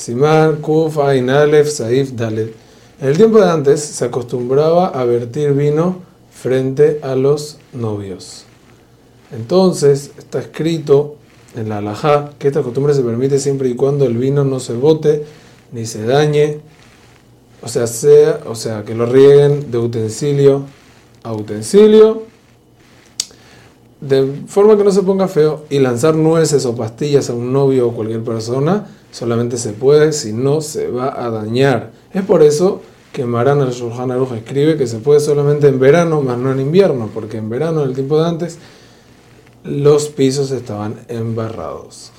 Simán, Kuf, Ain, Alef, Saif, Dalet. En el tiempo de antes se acostumbraba a vertir vino frente a los novios. Entonces está escrito en la halajá que esta costumbre se permite siempre y cuando el vino no se bote ni se dañe, o sea, sea, o sea, que lo rieguen de utensilio a utensilio, de forma que no se ponga feo, y lanzar nueces o pastillas a un novio o cualquier persona solamente se puede si no se va a dañar. Es por eso que Maran al Shulchan Aruch escribe que se puede solamente en verano, más no en invierno, porque en verano, en el tiempo de antes, los pisos estaban embarrados.